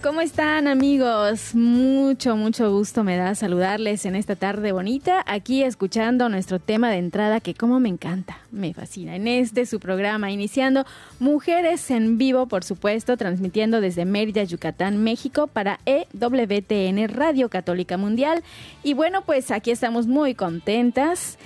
¿cómo están amigos? Mucho, mucho gusto me da saludarles en esta tarde bonita, aquí escuchando nuestro tema de entrada que como me encanta, me fascina. En este su programa, iniciando Mujeres en Vivo, por supuesto, transmitiendo desde Mérida, Yucatán, México, para EWTN Radio Católica Mundial. Y bueno, pues aquí estamos muy contentas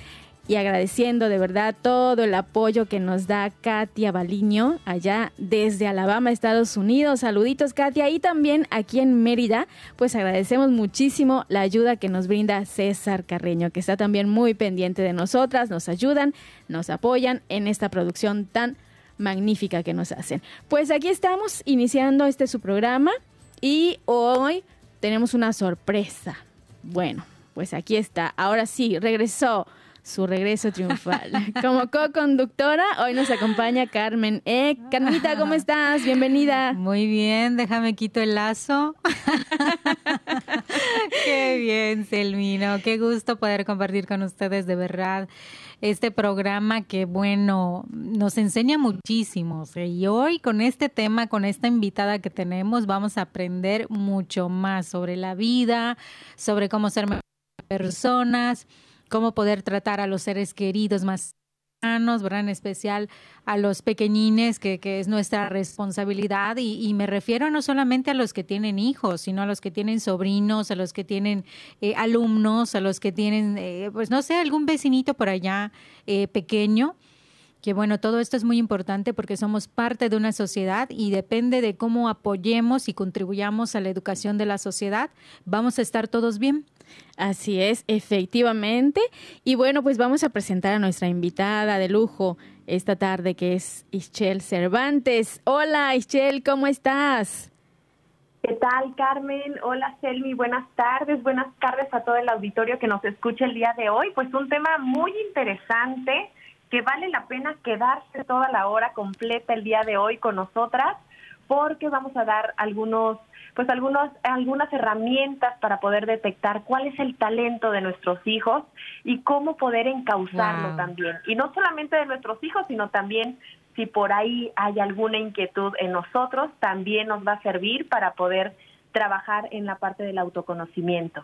y agradeciendo de verdad todo el apoyo que nos da Katia Baliño allá desde Alabama, Estados Unidos. Saluditos Katia y también aquí en Mérida, pues agradecemos muchísimo la ayuda que nos brinda César Carreño, que está también muy pendiente de nosotras, nos ayudan, nos apoyan en esta producción tan magnífica que nos hacen. Pues aquí estamos iniciando este su programa y hoy tenemos una sorpresa. Bueno, pues aquí está. Ahora sí, regresó su regreso triunfal. Como co-conductora, hoy nos acompaña Carmen. Eh, Carmita, ¿cómo estás? Bienvenida. Muy bien, déjame quito el lazo. qué bien, Selmino. Qué gusto poder compartir con ustedes de verdad este programa que, bueno, nos enseña muchísimo. Y hoy con este tema, con esta invitada que tenemos, vamos a aprender mucho más sobre la vida, sobre cómo ser personas cómo poder tratar a los seres queridos más sanos, ¿verdad? En especial a los pequeñines, que, que es nuestra responsabilidad. Y, y, me refiero no solamente a los que tienen hijos, sino a los que tienen sobrinos, a los que tienen eh, alumnos, a los que tienen, eh, pues no sé, algún vecinito por allá eh, pequeño que bueno, todo esto es muy importante porque somos parte de una sociedad y depende de cómo apoyemos y contribuyamos a la educación de la sociedad, vamos a estar todos bien. Así es, efectivamente. Y bueno, pues vamos a presentar a nuestra invitada de lujo esta tarde, que es Ischel Cervantes. Hola, Ischel, ¿cómo estás? ¿Qué tal, Carmen? Hola, Selmi. Buenas tardes. Buenas tardes a todo el auditorio que nos escucha el día de hoy. Pues un tema muy interesante que vale la pena quedarse toda la hora completa el día de hoy con nosotras porque vamos a dar algunos pues algunos algunas herramientas para poder detectar cuál es el talento de nuestros hijos y cómo poder encauzarlo wow. también y no solamente de nuestros hijos sino también si por ahí hay alguna inquietud en nosotros también nos va a servir para poder trabajar en la parte del autoconocimiento.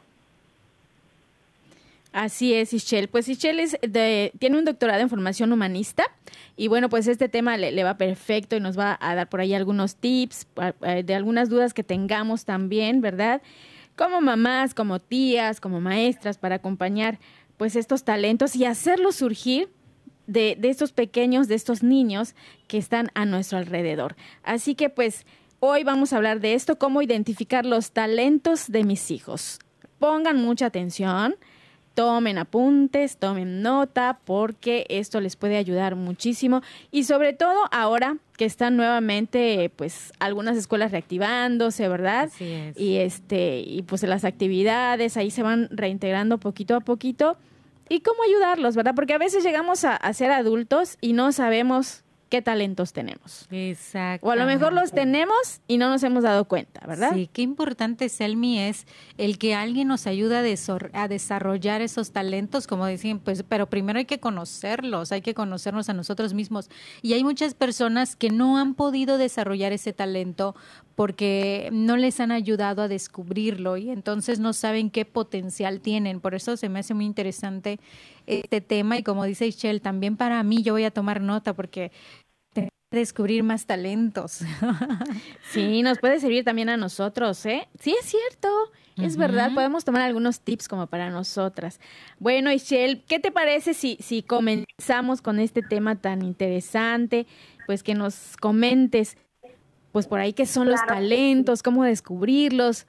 Así es, Ischel. Pues Ischel es de, tiene un doctorado en formación humanista y bueno, pues este tema le, va perfecto y nos va a dar por ahí algunos tips de algunas dudas que tengamos también, ¿verdad? Como mamás, como tías, como maestras, para acompañar pues estos talentos y hacerlos surgir de, de estos pequeños, de estos niños que están a nuestro alrededor. Así que pues hoy vamos a hablar de esto, cómo identificar los talentos de mis hijos. Pongan mucha atención tomen apuntes, tomen nota, porque esto les puede ayudar muchísimo y sobre todo ahora que están nuevamente, pues, algunas escuelas reactivándose, ¿verdad? Así es. Y este, y pues las actividades ahí se van reintegrando poquito a poquito. ¿Y cómo ayudarlos, verdad? Porque a veces llegamos a, a ser adultos y no sabemos qué talentos tenemos. Exacto. O a lo mejor los tenemos y no nos hemos dado cuenta, ¿verdad? Sí, qué importante, Selmi, es el que alguien nos ayude a, a desarrollar esos talentos, como decían, pues, pero primero hay que conocerlos, hay que conocernos a nosotros mismos. Y hay muchas personas que no han podido desarrollar ese talento porque no les han ayudado a descubrirlo y entonces no saben qué potencial tienen. Por eso se me hace muy interesante este tema y como dice Michelle, también para mí yo voy a tomar nota porque descubrir más talentos. sí, nos puede servir también a nosotros, ¿eh? Sí, es cierto. Es verdad, podemos tomar algunos tips como para nosotras. Bueno, Ishel, ¿qué te parece si, si comenzamos con este tema tan interesante? Pues que nos comentes, pues por ahí qué son los talentos, cómo descubrirlos.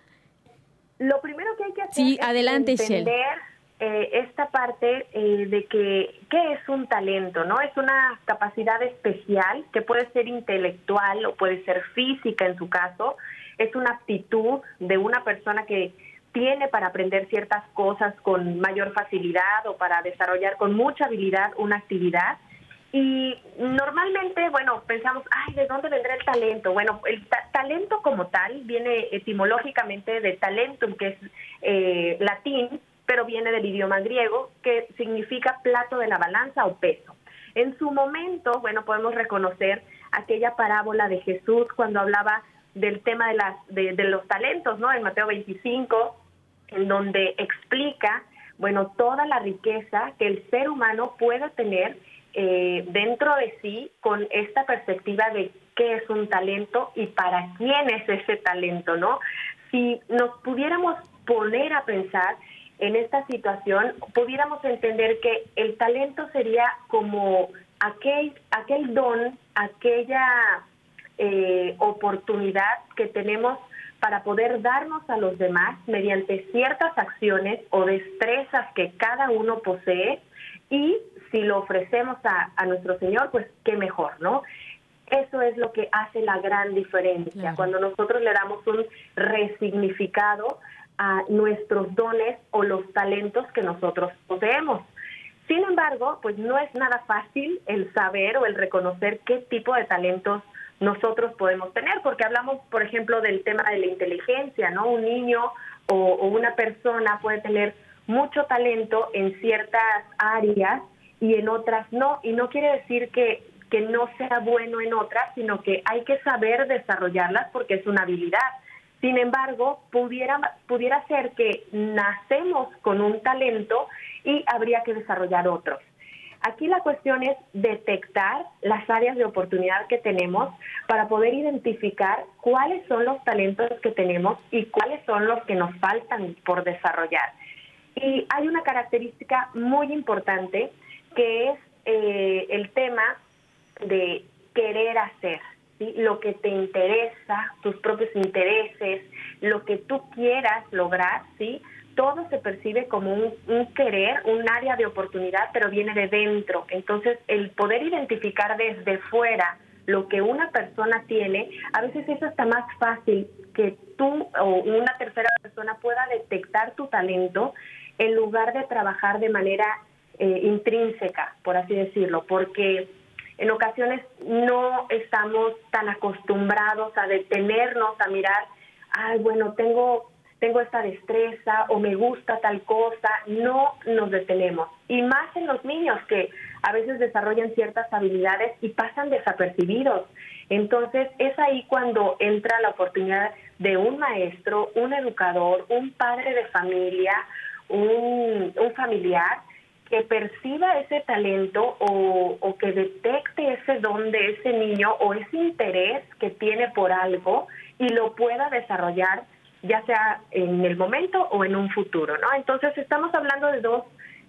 Lo primero que hay que hacer sí, es adelante, entender eh, esta parte eh, de que qué es un talento, ¿no? Es una capacidad especial que puede ser intelectual o puede ser física en su caso. Es una aptitud de una persona que tiene para aprender ciertas cosas con mayor facilidad o para desarrollar con mucha habilidad una actividad. Y normalmente, bueno, pensamos, ay, ¿de dónde vendrá el talento? Bueno, el talento como tal viene etimológicamente de talentum, que es eh, latín, pero viene del idioma griego, que significa plato de la balanza o peso. En su momento, bueno, podemos reconocer aquella parábola de Jesús cuando hablaba del tema de, las, de, los talentos, ¿no? En Mateo 25, en donde explica, bueno, toda la riqueza que el ser humano puede tener eh, dentro de sí con esta perspectiva de qué es un talento y para quién es ese talento, ¿no? Si nos pudiéramos poner a pensar en esta situación, pudiéramos entender que el talento sería como aquel, aquel don, aquella eh, oportunidad que tenemos para poder darnos a los demás mediante ciertas acciones o destrezas que cada uno posee y si lo ofrecemos a, a nuestro Señor, pues qué mejor, ¿no? Eso es lo que hace la gran diferencia, cuando nosotros le damos un resignificado a nuestros dones o los talentos que nosotros poseemos. Sin embargo, pues no es nada fácil el saber o el reconocer qué tipo de talentos nosotros podemos tener, porque hablamos, por ejemplo, del tema de la inteligencia, ¿no? Un niño o, una persona puede tener mucho talento en ciertas áreas y en otras no, y no quiere decir que, que no sea bueno en otras, sino que hay que saber desarrollarlas porque es una habilidad. Sin embargo, pudiera, pudiera ser que nacemos con un talento y habría que desarrollar otros. Aquí la cuestión es detectar las áreas de oportunidad que tenemos para poder identificar cuáles son los talentos que tenemos y cuáles son los que nos faltan por desarrollar. Y hay una característica muy importante que es eh, el tema de querer hacer lo que te interesa, tus propios intereses, lo que tú quieras lograr, ¿sí? todo se percibe como un, querer, un área de oportunidad, pero viene de dentro. Entonces, el poder identificar desde fuera lo que una persona tiene, a veces es hasta más fácil que tú o una tercera persona pueda detectar tu talento en lugar de trabajar de manera eh, intrínseca, por así decirlo, porque en ocasiones no estamos tan acostumbrados a detenernos, a mirar, ay, bueno, tengo, tengo esta destreza o me gusta tal cosa, no nos detenemos. Y más en los niños que a veces desarrollan ciertas habilidades y pasan desapercibidos. Entonces es ahí cuando entra la oportunidad de un maestro, un educador, un padre de familia, un, un familiar que perciba ese talento o, que detecte ese don de ese niño o ese interés que tiene por algo y lo pueda desarrollar ya sea en el momento o en un futuro, ¿no? Entonces estamos hablando de dos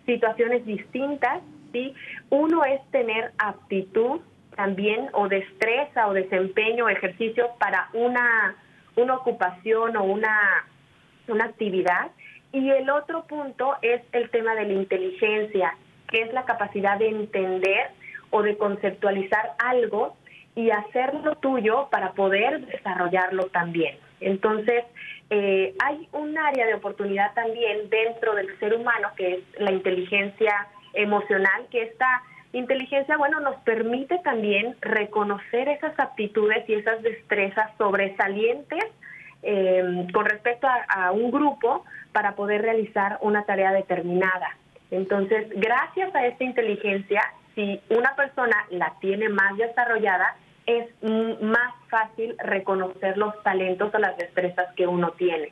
situaciones distintas, ¿sí? Uno es tener aptitud también o destreza o desempeño o ejercicio para una, una ocupación o una, una actividad y el otro punto es el tema de la inteligencia, que es la capacidad de entender o de conceptualizar algo y hacerlo tuyo para poder desarrollarlo también. Entonces, eh, hay un área de oportunidad también dentro del ser humano que es la inteligencia emocional, que esta inteligencia, bueno, nos permite también reconocer esas aptitudes y esas destrezas sobresalientes eh, con respecto a, un grupo para poder realizar una tarea determinada. Entonces, gracias a esta inteligencia, si una persona la tiene más desarrollada, es más fácil reconocer los talentos o las destrezas que uno tiene.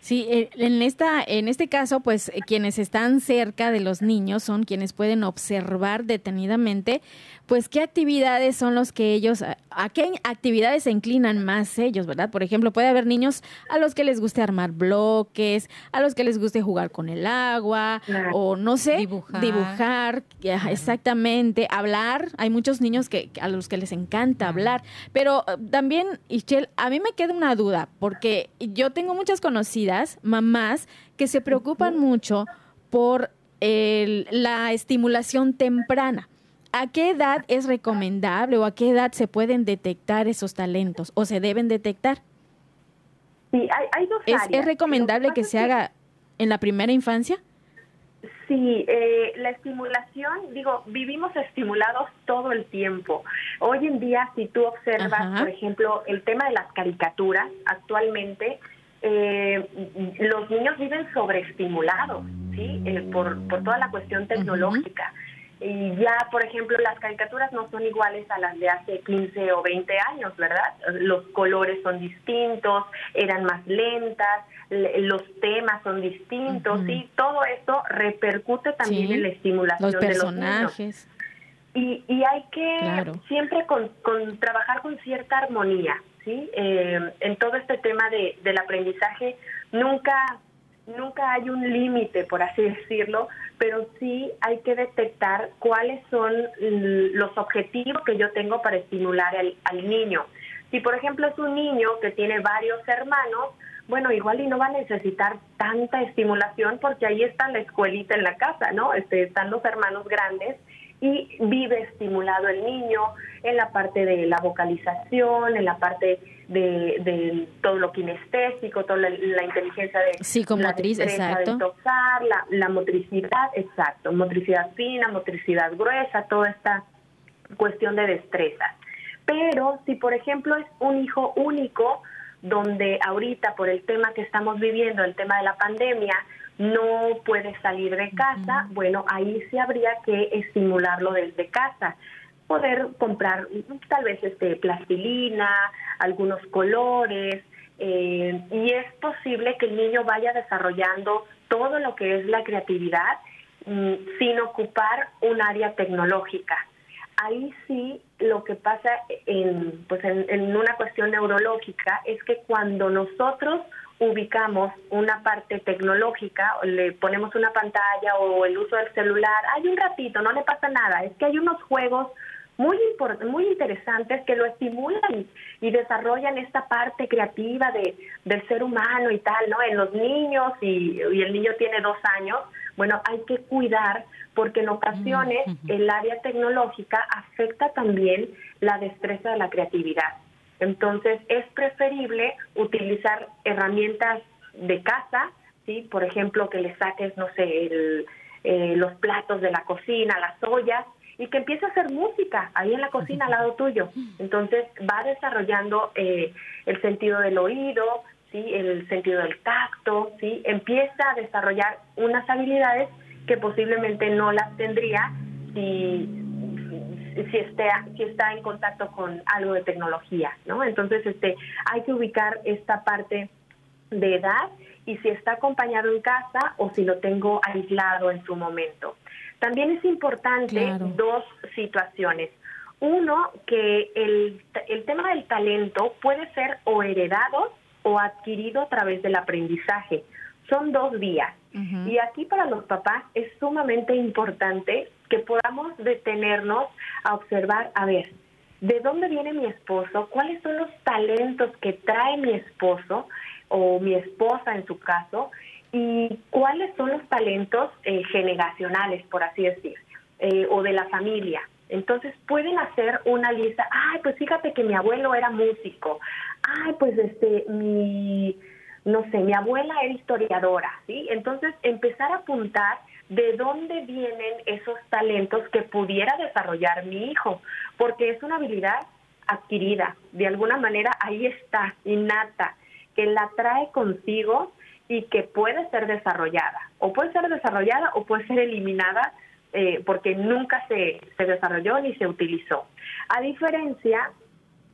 Sí, eh, en esta, en este caso, pues eh, quienes están cerca de los niños son quienes pueden observar detenidamente, pues qué actividades son los que ellos, a qué actividades se inclinan más ellos, ¿verdad? Por ejemplo, puede haber niños a los que les guste armar bloques, a los que les guste jugar con el agua, o no sé, dibujar, dibujar exactamente, hablar. Hay muchos niños que, a los que les encanta hablar, pero eh, también, Ichel, a mí me queda una duda, porque yo tengo muchas conocidas, mamás, que se preocupan mucho por la estimulación temprana. ¿A qué edad es recomendable o a qué edad se pueden detectar esos talentos o se deben detectar? Sí, hay, dos ¿Es, ¿Es recomendable que, se haga en la primera infancia? Sí, eh, la estimulación, digo, vivimos estimulados todo el tiempo. Hoy en día, si tú observas, por ejemplo, el tema de las caricaturas, actualmente eh, los niños viven sobreestimulados, ¿sí? Eh, por, por toda la cuestión tecnológica. Y ya, por ejemplo, las caricaturas no son iguales a las de hace 15 o 20 años, ¿verdad? Los colores son distintos, eran más lentas, los temas son distintos, y todo esto repercute también en la estimulación los personajes. de los niños. Y, y hay que siempre con, con, trabajar con cierta armonía, ¿sí? Eh, en todo este tema de, del aprendizaje, nunca nunca hay un límite, por así decirlo, pero sí hay que detectar cuáles son los objetivos que yo tengo para estimular al, al niño. Si, por ejemplo, es un niño que tiene varios hermanos, bueno, igual y no va a necesitar tanta estimulación porque ahí está la escuelita en la casa, ¿no? Este, están los hermanos grandes y vive estimulado el niño en la parte de la vocalización, en la parte de, todo lo kinestésico, toda la, inteligencia de psicomotriz, exacto. tocar, la, la motricidad, exacto, motricidad fina, motricidad gruesa, toda esta cuestión de destreza. Pero si por ejemplo es un hijo único, donde ahorita por el tema que estamos viviendo, el tema de la pandemia, no puede salir de casa, bueno, ahí sí habría que estimularlo desde casa poder comprar tal vez este plastilina, algunos colores, eh, y es posible que el niño vaya desarrollando todo lo que es la creatividad mm, sin ocupar un área tecnológica. Ahí sí lo que pasa en, pues en una cuestión neurológica es que cuando nosotros ubicamos una parte tecnológica, le ponemos una pantalla o el uso del celular, hay un ratito, no le pasa nada, es que hay unos juegos muy muy interesantes que lo estimulan y, desarrollan esta parte creativa de, del ser humano y tal, ¿no? En los niños y, el niño tiene dos años, bueno, hay que cuidar porque en ocasiones el área tecnológica afecta también la destreza de la creatividad. Entonces es preferible utilizar herramientas de casa, ¿sí? Por ejemplo, que le saques, no sé, el, eh, los platos de la cocina, las ollas, y que empiece a hacer música ahí en la cocina al lado tuyo. Entonces va desarrollando eh, el sentido del oído, ¿sí? el sentido del tacto, ¿sí? empieza a desarrollar unas habilidades que posiblemente no las tendría si si está, si está en contacto con algo de tecnología, ¿no? Entonces, este, hay que ubicar esta parte de edad y si está acompañado en casa o si lo tengo aislado en su momento. También es importante dos situaciones. Uno, que el, el tema del talento puede ser o heredado o adquirido a través del aprendizaje. Son dos vías. Y aquí para los papás es sumamente importante que podamos detenernos a observar, a ver, ¿de dónde viene mi esposo? ¿Cuáles son los talentos que trae mi esposo o mi esposa en su caso? Y cuáles son los talentos eh, generacionales, por así decir, eh, o de la familia. Entonces pueden hacer una lista, ay, pues fíjate que mi abuelo era músico, ay, pues este, mi, no sé, mi abuela era historiadora, ¿sí? Entonces empezar a apuntar de dónde vienen esos talentos que pudiera desarrollar mi hijo, porque es una habilidad adquirida, de alguna manera ahí está, innata, que la trae consigo y que puede ser desarrollada. O puede ser desarrollada o puede ser eliminada eh, porque nunca se, se desarrolló ni se utilizó. A diferencia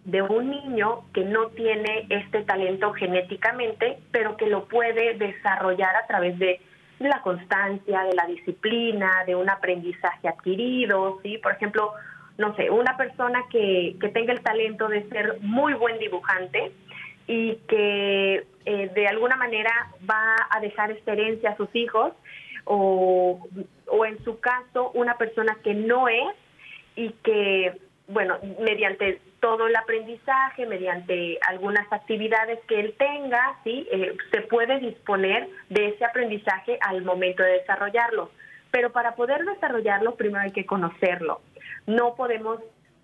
de un niño que no tiene este talento genéticamente, pero que lo puede desarrollar a través de la constancia, de la disciplina, de un aprendizaje adquirido, ¿sí? Por ejemplo, no sé, una persona que, que tenga el talento de ser muy buen dibujante y que eh, de alguna manera va a dejar esta a sus hijos o, o en su caso una persona que no es y que, bueno, mediante todo el aprendizaje, mediante algunas actividades que él tenga, ¿sí? Eh, se puede disponer de ese aprendizaje al momento de desarrollarlo. Pero para poder desarrollarlo, primero hay que conocerlo. No podemos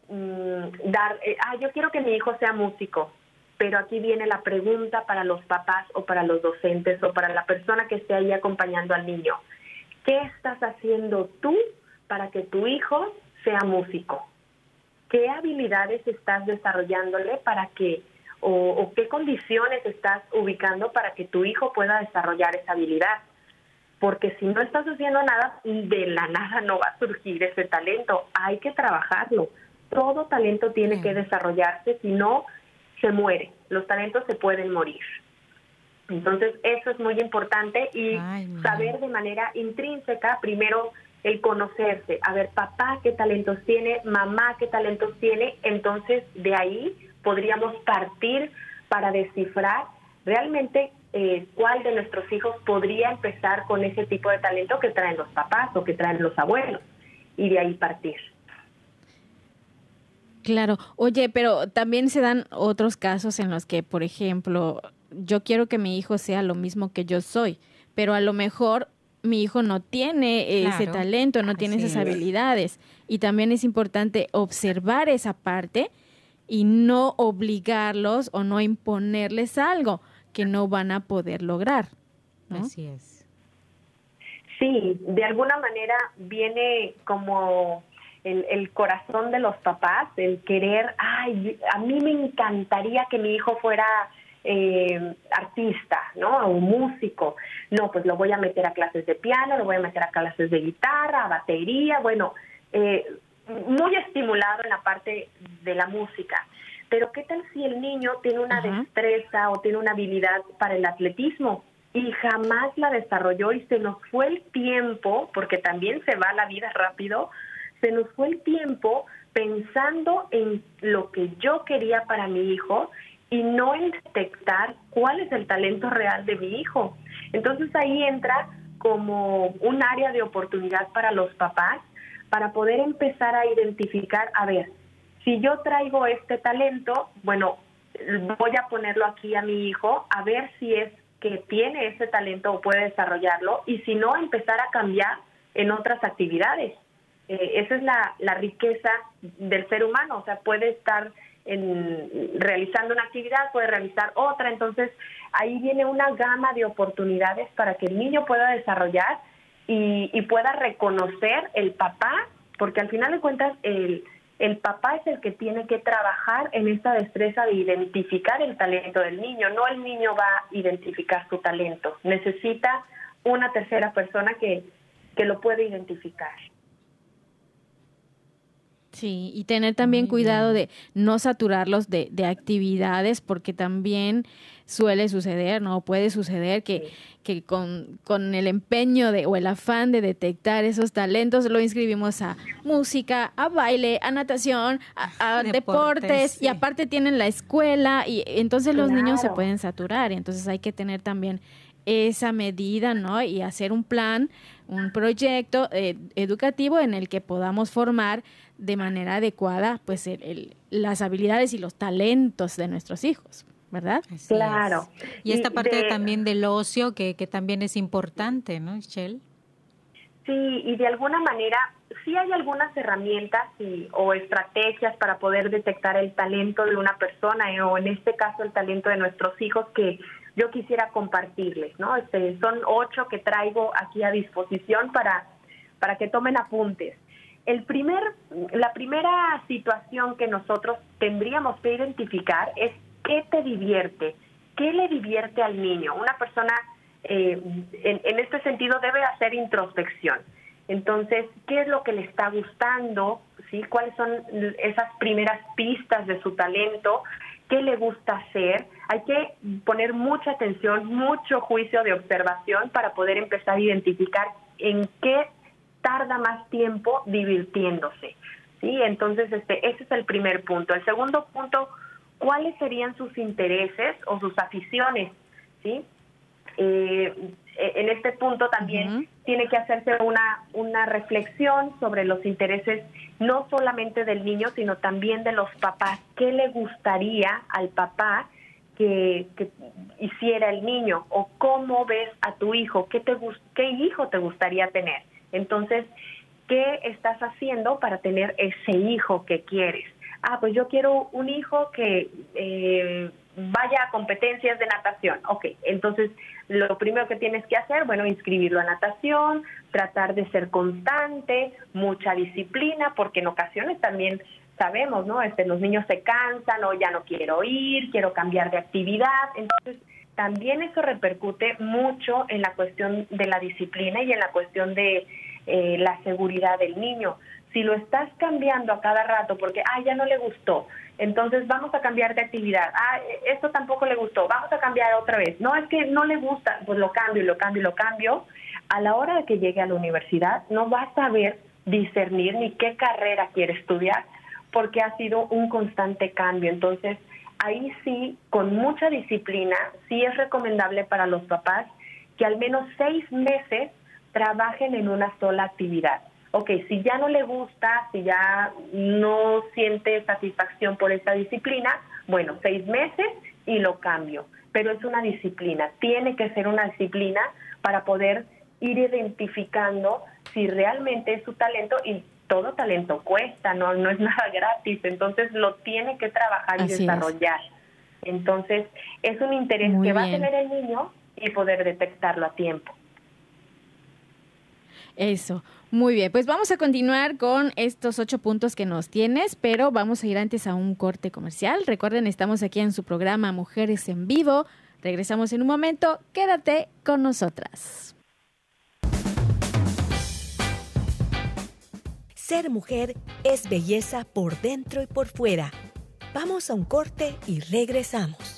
mm, dar, eh, ah, yo quiero que mi hijo sea músico, pero aquí viene la pregunta para los papás o para los docentes o para la persona que esté ahí acompañando al niño. ¿Qué estás haciendo tú para que tu hijo sea músico? ¿Qué habilidades estás desarrollándole para que, o, qué condiciones estás ubicando para que tu hijo pueda desarrollar esa habilidad? Porque si no estás haciendo nada, de la nada no va a surgir ese talento. Hay que trabajarlo. Todo talento tiene que desarrollarse, si no, se muere. Los talentos se pueden morir. Entonces, eso es muy importante y saber de manera intrínseca, primero, el conocerse, a ver, papá qué talentos tiene, mamá qué talentos tiene, entonces de ahí podríamos partir para descifrar realmente eh, cuál de nuestros hijos podría empezar con ese tipo de talento que traen los papás o que traen los abuelos y de ahí partir. Claro, oye, pero también se dan otros casos en los que, por ejemplo, yo quiero que mi hijo sea lo mismo que yo soy, pero a lo mejor mi hijo no tiene ese talento, no tiene esas habilidades. Y también es importante observar esa parte y no obligarlos o no imponerles algo que no van a poder lograr. Así es. Sí, de alguna manera viene como el, el, corazón de los papás, el querer, ay, a mí me encantaría que mi hijo fuera eh, artista, ¿no? O músico. No, pues lo voy a meter a clases de piano, lo voy a meter a clases de guitarra, a batería, bueno, eh, muy estimulado en la parte de la música. Pero ¿qué tal si el niño tiene una destreza o tiene una habilidad para el atletismo y jamás la desarrolló y se nos fue el tiempo, porque también se va la vida rápido, se nos fue el tiempo pensando en lo que yo quería para mi hijo y no en detectar cuál es el talento real de mi hijo. Entonces ahí entra como un área de oportunidad para los papás para poder empezar a identificar, a ver, si yo traigo este talento, bueno, voy a ponerlo aquí a mi hijo, a ver si es que tiene ese talento o puede desarrollarlo, y si no, empezar a cambiar en otras actividades. Eh, esa es la, la riqueza del ser humano, o sea, puede estar en, realizando una actividad, puede realizar otra. Entonces, ahí viene una gama de oportunidades para que el niño pueda desarrollar y, y pueda reconocer el papá, porque al final de cuentas el, el papá es el que tiene que trabajar en esta destreza de identificar el talento del niño, no el niño va a identificar su talento, necesita una tercera persona que, que lo puede identificar. Sí, y tener también cuidado de no saturarlos de, de, actividades porque también suele suceder, ¿no? Puede suceder que, que con, con, el empeño de, o el afán de detectar esos talentos lo inscribimos a música, a baile, a natación, a, deportes, y aparte tienen la escuela y entonces los niños se pueden saturar y entonces hay que tener también esa medida, ¿no? Y hacer un plan, un proyecto eh, educativo en el que podamos formar de manera adecuada, pues, el, las habilidades y los talentos de nuestros hijos. ¿Verdad? claro. Y esta parte también del ocio que, que también es importante, ¿no, Michelle? Sí, y de alguna manera sí hay algunas herramientas y, o estrategias para poder detectar el talento de una persona eh, o en este caso el talento de nuestros hijos que yo quisiera compartirles, ¿no? Este, son ocho que traigo aquí a disposición para, para que tomen apuntes. El primer, la primera situación que nosotros tendríamos que identificar es qué te divierte, qué le divierte al niño. Una persona eh, en, en, este sentido debe hacer introspección. Entonces, ¿qué es lo que le está gustando? ¿Sí? ¿Cuáles son esas primeras pistas de su talento? ¿Qué le gusta hacer? Hay que poner mucha atención, mucho juicio de observación para poder empezar a identificar en qué tarda más tiempo divirtiéndose. ¿sí? Entonces, este, ese es el primer punto. El segundo punto, ¿cuáles serían sus intereses o sus aficiones? ¿sí? Eh, en este punto también tiene que hacerse una, una reflexión sobre los intereses no solamente del niño, sino también de los papás. ¿Qué le gustaría al papá que, hiciera el niño? ¿O cómo ves a tu hijo? ¿Qué, te, ¿Qué hijo te gustaría tener? Entonces, ¿qué estás haciendo para tener ese hijo que quieres? Ah, pues yo quiero un hijo que eh, vaya a competencias de natación. Ok, entonces lo primero que tienes que hacer, bueno, inscribirlo a natación, tratar de ser constante, mucha disciplina, porque en ocasiones también sabemos, ¿no? Este, los niños se cansan o ya no quiero ir, quiero cambiar de actividad. Entonces, también eso repercute mucho en la cuestión de la disciplina y en la cuestión de eh, la seguridad del niño. Si lo estás cambiando a cada rato porque, ah, ya no le gustó, entonces vamos a cambiar de actividad. Ah, esto tampoco le gustó, vamos a cambiar otra vez. No, es que no le gusta, pues lo cambio y lo cambio y lo cambio. A la hora de que llegue a la universidad no va a saber discernir ni qué carrera quiere estudiar porque ha sido un constante cambio. Entonces, ahí sí, con mucha disciplina, sí es recomendable para los papás que al menos seis meses trabajen en una sola actividad ok, si ya no le gusta, si ya no siente satisfacción por esta disciplina, bueno, seis meses y lo cambio. Pero es una disciplina, tiene que ser una disciplina para poder ir identificando si realmente es su talento y todo talento cuesta, no, no es nada gratis, entonces lo tiene que trabajar y desarrollar. Entonces, es un interés que va a tener el niño y poder detectarlo a tiempo. Eso. Muy bien, pues vamos a continuar con estos ocho puntos que nos tienes, pero vamos a ir antes a un corte comercial. Recuerden, estamos aquí en su programa Mujeres en Vivo. Regresamos en un momento. Quédate con nosotras. Ser mujer es belleza por dentro y por fuera. Vamos a un corte y regresamos.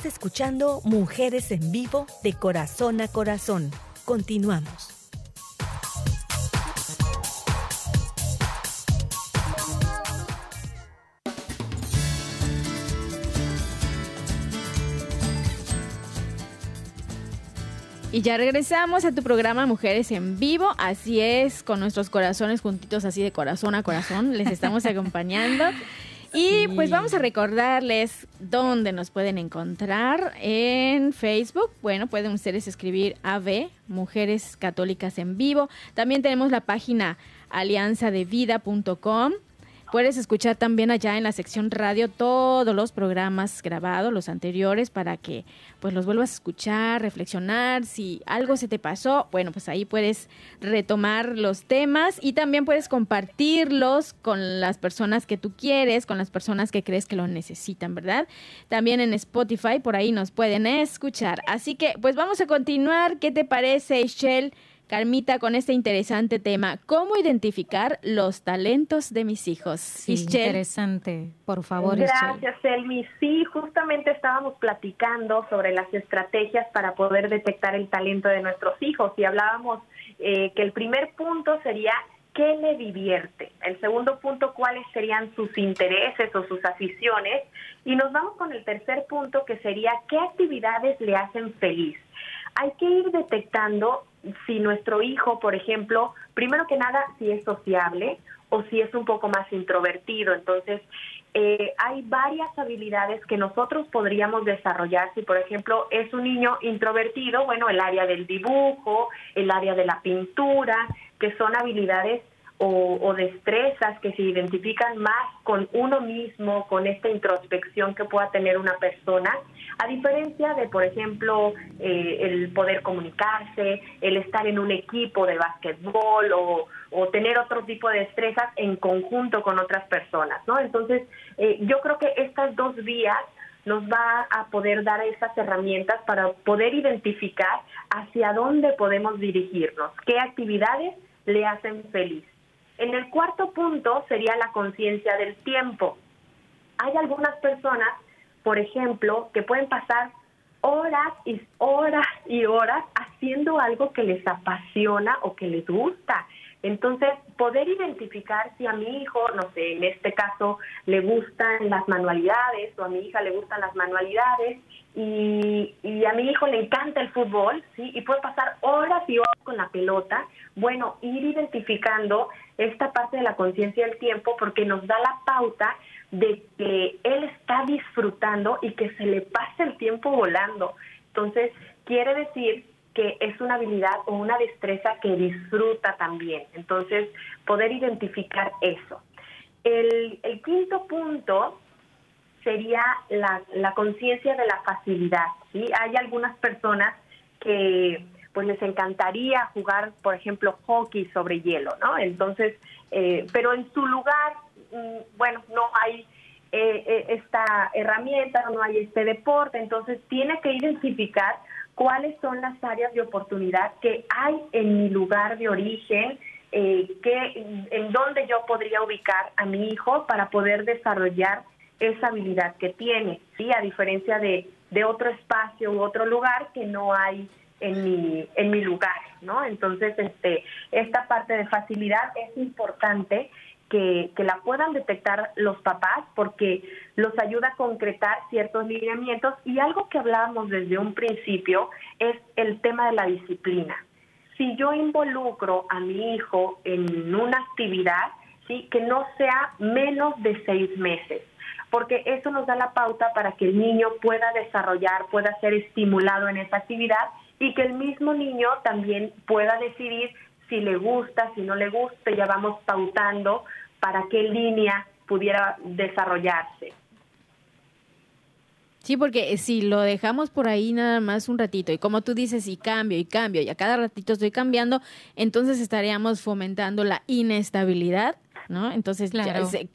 Estás escuchando Mujeres en Vivo de Corazón a Corazón. Continuamos. Y ya regresamos a tu programa Mujeres en Vivo. Así es, con nuestros corazones juntitos así de corazón a corazón. Les estamos acompañando. Y pues vamos a recordarles dónde nos pueden encontrar en Facebook. Bueno, pueden ustedes escribir AV, Mujeres Católicas en Vivo. También tenemos la página alianzadevida.com. Puedes escuchar también allá en la sección radio todos los programas grabados, los anteriores, para que pues los vuelvas a escuchar, reflexionar. Si algo se te pasó, bueno, pues ahí puedes retomar los temas y también puedes compartirlos con las personas que tú quieres, con las personas que crees que lo necesitan, ¿verdad? También en Spotify, por ahí nos pueden escuchar. Así que pues vamos a continuar. ¿Qué te parece, Shell? Carmita, con este interesante tema, ¿cómo identificar los talentos de mis hijos? interesante, por favor. Gracias, Elmi. Sí, justamente estábamos platicando sobre las estrategias para poder detectar el talento de nuestros hijos y hablábamos eh, que el primer punto sería qué le divierte. El segundo punto, cuáles serían sus intereses o sus aficiones. Y nos vamos con el tercer punto, que sería qué actividades le hacen feliz. Hay que ir detectando si nuestro hijo, por ejemplo, primero que nada, si es sociable o si es un poco más introvertido. Entonces, eh, hay varias habilidades que nosotros podríamos desarrollar. Si, por ejemplo, es un niño introvertido, bueno, el área del dibujo, el área de la pintura, que son habilidades o, destrezas que se identifican más con uno mismo, con esta introspección que pueda tener una persona, a diferencia de, por ejemplo, eh, el poder comunicarse, el estar en un equipo de básquetbol o, tener otro tipo de destrezas en conjunto con otras personas, ¿no? Entonces, eh, yo creo que estas dos vías nos va a poder dar esas herramientas para poder identificar hacia dónde podemos dirigirnos, qué actividades le hacen feliz. En el cuarto punto sería la conciencia del tiempo. Hay algunas personas, por ejemplo, que pueden pasar horas y horas y horas haciendo algo que les apasiona o que les gusta. Entonces, poder identificar si a mi hijo, no sé, en este caso le gustan las manualidades o a mi hija le gustan las manualidades y, a mi hijo le encanta el fútbol, ¿sí? Y puede pasar horas y horas con la pelota. Bueno, ir identificando esta parte de la conciencia del tiempo porque nos da la pauta de que él está disfrutando y que se le pasa el tiempo volando. Entonces, quiere decir que es una habilidad o una destreza que disfruta también. Entonces, poder identificar eso. El, quinto punto sería la, la conciencia de la facilidad. ¿sí? Hay algunas personas que pues les encantaría jugar, por ejemplo, hockey sobre hielo, ¿no? Entonces, eh, pero en su lugar, mm, bueno, no hay eh, eh, esta herramienta, no hay este deporte, entonces tiene que identificar cuáles son las áreas de oportunidad que hay en mi lugar de origen, eh, que, en dónde yo podría ubicar a mi hijo para poder desarrollar esa habilidad que tiene, ¿sí? A diferencia de, de otro espacio u otro lugar que no hay en mi, en mi lugar, ¿no? Entonces, este, esta parte de facilidad es importante que, la puedan detectar los papás porque los ayuda a concretar ciertos lineamientos y algo que hablábamos desde un principio es el tema de la disciplina. Si yo involucro a mi hijo en una actividad, ¿sí? que no sea menos de seis meses, porque eso nos da la pauta para que el niño pueda desarrollar, pueda ser estimulado en esa actividad y que el mismo niño también pueda decidir si le gusta, si no le gusta, ya vamos pautando para qué línea pudiera desarrollarse. Sí, porque si lo dejamos por ahí nada más un ratito y como tú dices, y cambio y cambio y a cada ratito estoy cambiando, entonces estaríamos fomentando la inestabilidad, ¿no? Entonces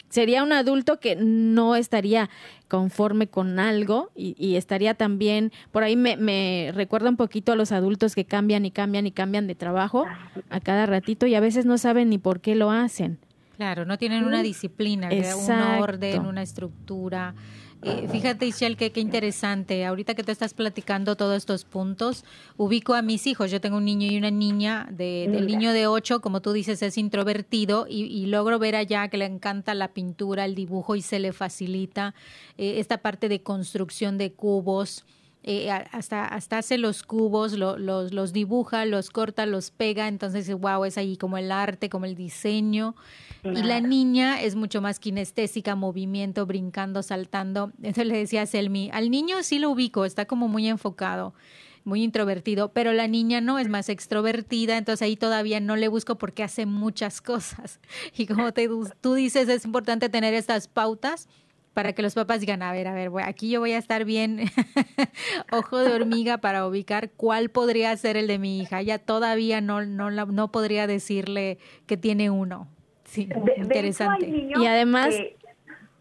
sería un adulto que no estaría conforme con algo y, estaría también, por ahí me, me, recuerda un poquito a los adultos que cambian y cambian y cambian de trabajo a cada ratito y a veces no saben ni por qué lo hacen. Claro, no tienen una disciplina, un orden, una estructura. Eh, fíjate, Ishel, que qué interesante. Ahorita que te estás platicando todos estos puntos, ubico a mis hijos. Yo tengo un niño y una niña. De, del niño de 8, como tú dices, es introvertido y, logro ver allá que le encanta la pintura, el dibujo y se le facilita eh, esta parte de construcción de cubos. Eh, hasta, hasta hace los cubos, los, los dibuja, los corta, los pega, entonces, wow, es ahí como el arte, como el diseño. Y la niña es mucho más kinestésica, movimiento, brincando, saltando. Entonces le decía a Selmi, al niño sí lo ubico, está como muy enfocado muy introvertido, pero la niña no es más extrovertida, entonces ahí todavía no le busco porque hace muchas cosas. Y como te, tú dices, es importante tener estas pautas para que los papás digan, a ver, a ver, aquí yo voy a estar bien ojo de hormiga para ubicar cuál podría ser el de mi hija. Ya todavía no, no, no podría decirle que tiene uno. Sí, interesante. y además...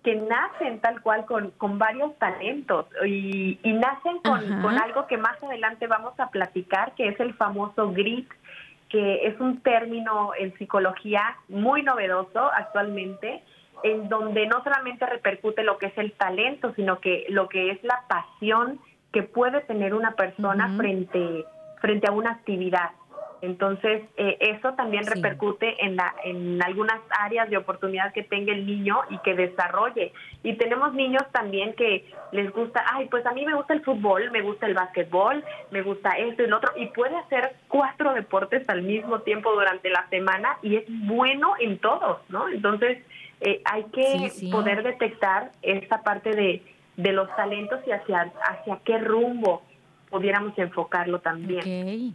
Que, nacen tal cual con, con varios talentos y, y nacen con, con algo que más adelante vamos a platicar, que es el famoso grit, que es un término en psicología muy novedoso actualmente en donde no solamente repercute lo que es el talento, sino que lo que es la pasión que puede tener una persona frente, frente a una actividad. Entonces, eh, eso también repercute en, la, en algunas áreas de oportunidad que tenga el niño y que desarrolle. Y tenemos niños también que les gusta, ay, pues a mí me gusta el fútbol, me gusta el básquetbol, me gusta esto y lo otro, y puede hacer cuatro deportes al mismo tiempo durante la semana y es bueno en todos, ¿no? Entonces, eh, hay que poder detectar esta parte de, de, los talentos y hacia, hacia qué rumbo pudiéramos enfocarlo también.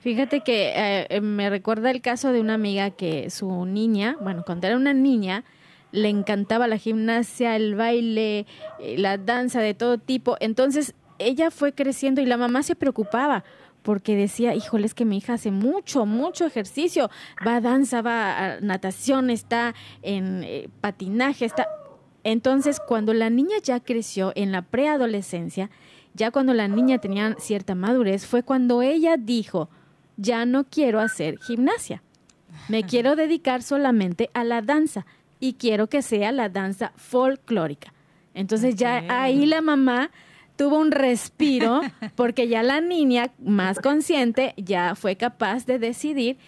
Fíjate que eh, me recuerda el caso de una amiga que su niña, bueno, cuando era una niña, le encantaba la gimnasia, el baile, eh, la danza de todo tipo. Entonces ella fue creciendo y la mamá se preocupaba porque decía, híjole, es que mi hija hace mucho, mucho ejercicio, va a danza, va a natación, está en eh, patinaje, está... Entonces, cuando la niña ya creció en la preadolescencia, ya cuando la niña tenía cierta madurez, fue cuando ella dijo, ya no quiero hacer gimnasia, me quiero dedicar solamente a la danza y quiero que sea la danza folclórica. Entonces ya ahí la mamá tuvo un respiro porque ya la niña más consciente ya fue capaz de decidir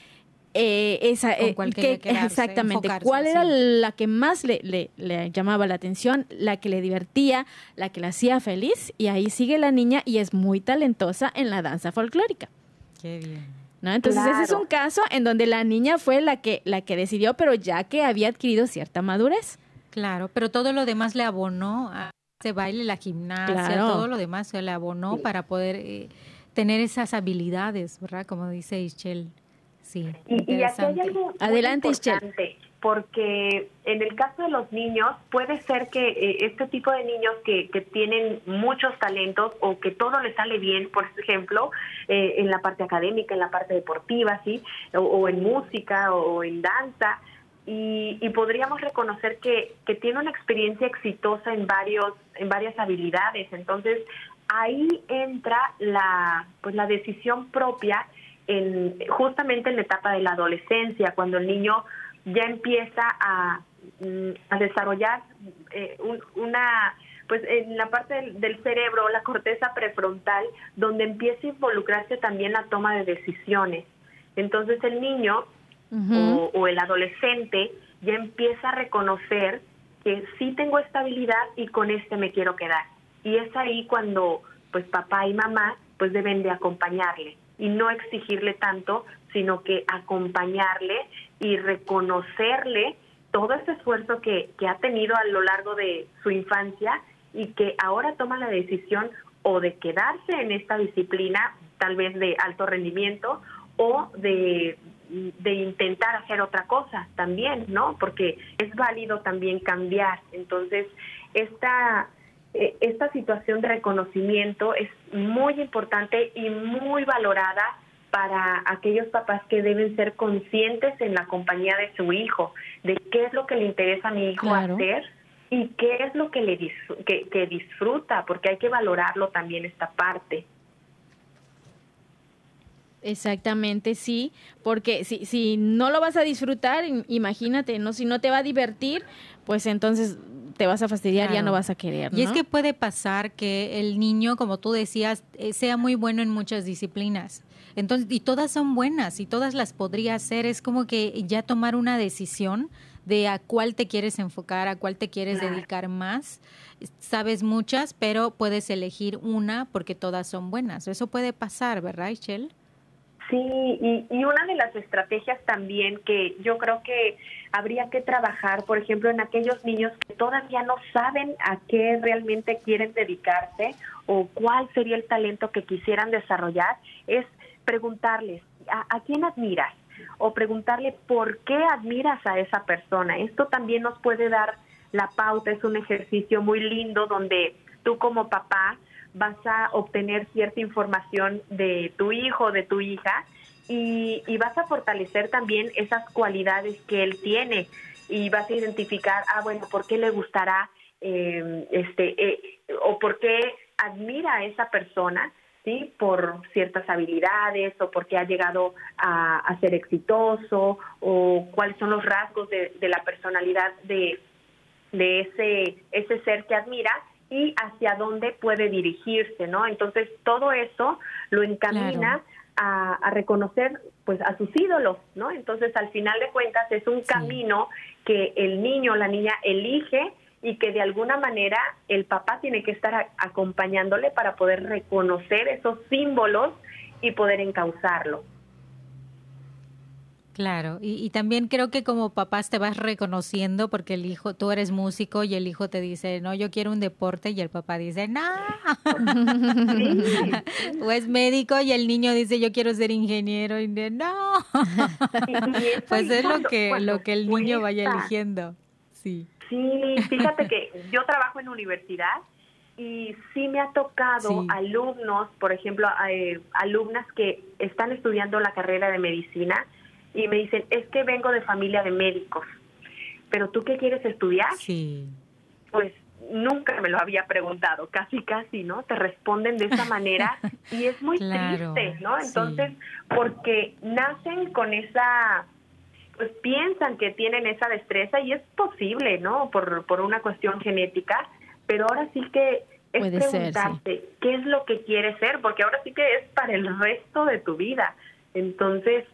eh, esa, eh, exactamente cuál era la que más le, le, llamaba la atención, la que le divertía, la que la hacía feliz y ahí sigue la niña y es muy talentosa en la danza folclórica. Qué bien. Entonces ese es un caso en donde la niña fue la que, la que decidió, pero ya que había adquirido cierta madurez. Claro, pero todo lo demás le abonó a ese baile, la gimnasia, todo lo demás se le abonó para poder eh, tener esas habilidades, ¿verdad? Como dice Ischel. Sí, y, aquí hay algo Adelante, porque en el caso de los niños puede ser que eh, este tipo de niños que, que, tienen muchos talentos o que todo les sale bien, por ejemplo, eh, en la parte académica, en la parte deportiva, sí, o, en música o en danza, y, y, podríamos reconocer que, que tiene una experiencia exitosa en varios en varias habilidades entonces ahí entra la pues la decisión propia en justamente en la etapa de la adolescencia cuando el niño ya empieza a, mm, a desarrollar eh, una pues en la parte del, cerebro, la corteza prefrontal, donde empieza a involucrarse también la toma de decisiones. Entonces el niño o, o, el adolescente ya empieza a reconocer que sí tengo estabilidad y con este me quiero quedar. Y es ahí cuando pues papá y mamá pues deben de acompañarle y no exigirle tanto, sino que acompañarle y reconocerle todo ese esfuerzo que, que ha tenido a lo largo de su infancia y que ahora toma la decisión o de quedarse en esta disciplina, tal vez de alto rendimiento, o de, de intentar hacer otra cosa también, ¿no? Porque es válido también cambiar. Entonces, esta eh, esta situación de reconocimiento es muy importante y muy valorada para aquellos papás que deben ser conscientes en la compañía de su hijo, de qué es lo que le interesa a mi hijo hacer y qué es lo que le que disfruta, porque hay que valorarlo también esta parte. Exactamente, sí, porque si, si no lo vas a disfrutar, imagínate, ¿no? Si no te va a divertir, pues entonces te vas a fastidiar, ya no vas a querer. Y es que puede pasar que el niño, como tú decías, eh, sea muy bueno en muchas disciplinas. Entonces, y todas son buenas y todas las podría hacer. Es como que ya tomar una decisión de a cuál te quieres enfocar, a cuál te quieres dedicar más. Sabes muchas, pero puedes elegir una porque todas son buenas. Eso puede pasar, ¿verdad, Michelle? Sí, y, y, una de las estrategias también que yo creo que habría que trabajar, por ejemplo, en aquellos niños que todavía no saben a qué realmente quieren dedicarse o cuál sería el talento que quisieran desarrollar, es preguntarles, ¿a, a quién admiras? O preguntarle por qué admiras a esa persona. Esto también nos puede dar la pauta, es un ejercicio muy lindo donde tú como papá vas a obtener cierta información de tu hijo, de tu hija, y, vas a fortalecer también esas cualidades que él tiene y vas a identificar, ah, bueno, ¿por qué le gustará em, este eh, o por qué admira a esa persona? ¿sí? por ciertas habilidades o porque ha llegado a, ser exitoso o cuáles son los rasgos de, de la personalidad de, de ese, ese ser que admira y hacia dónde puede dirigirse, ¿no? Entonces todo eso lo encamina a, reconocer pues a sus ídolos, ¿no? Entonces al final de cuentas es un camino que el niño o la niña elige y que de alguna manera el papá tiene que estar acompañándole para poder reconocer esos símbolos y poder encauzarlo. Claro, y, también creo que como papás te vas reconociendo porque el hijo, tú eres músico y el hijo te dice, no, yo quiero un deporte y el papá dice, no. o es médico y el niño dice, yo quiero ser ingeniero y dice, no. pues es lo que, lo que el niño vaya eligiendo. Sí. Sí, fíjate que yo trabajo en universidad y sí me ha tocado alumnos, por ejemplo, eh, alumnas que están estudiando la carrera de medicina y me dicen, es que vengo de familia de médicos, pero tú qué quieres estudiar? Sí. Pues nunca me lo había preguntado, casi casi, ¿no? Te responden de esa manera y es muy triste, ¿no? Entonces, porque nacen con esa, pues piensan que tienen esa destreza y es posible, ¿no? Por, por una cuestión genética, pero ahora sí que es Puede preguntarte qué es lo que quieres ser, porque ahora sí que es para el resto de tu vida. Entonces,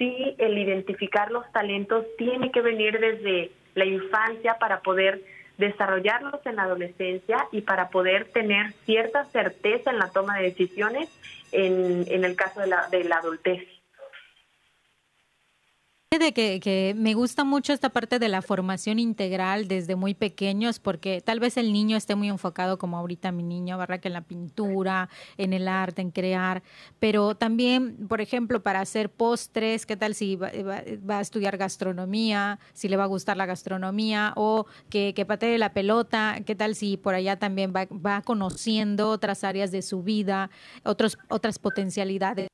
sí el identificar los talentos tiene que venir desde la infancia para poder desarrollarlos en la adolescencia y para poder tener cierta certeza en la toma de decisiones en, en el caso de la, de la adultez de que, que, me gusta mucho esta parte de la formación integral desde muy pequeños, porque tal vez el niño esté muy enfocado como ahorita mi niño, ¿verdad? Que en la pintura, en el arte, en crear, pero también, por ejemplo, para hacer postres, ¿qué tal si va, a estudiar gastronomía, si le va a gustar la gastronomía, o que, que patee la pelota, ¿qué tal si por allá también va, va conociendo otras áreas de su vida, otros, otras potencialidades?